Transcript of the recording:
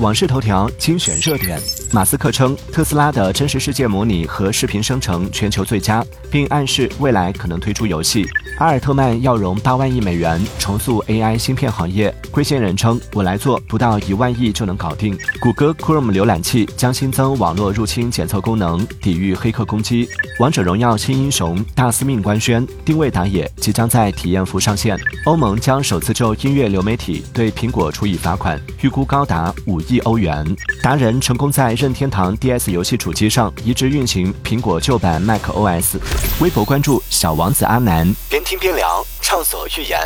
网视头条精选热点。马斯克称特斯拉的真实世界模拟和视频生成全球最佳，并暗示未来可能推出游戏。阿尔特曼要融八万亿美元重塑 AI 芯片行业，龟仙人称我来做，不到一万亿就能搞定。谷歌 Chrome 浏览器将新增网络入侵检测功能，抵御黑客攻击。王者荣耀新英雄大司命官宣，定位打野即将在体验服上线。欧盟将首次就音乐流媒体对苹果处以罚款，预估高达五亿欧元。达人成功在任天堂 DS 游戏主机上移植运行苹果旧版 macOS。微博关注小王子阿南，边听边聊，畅所欲言。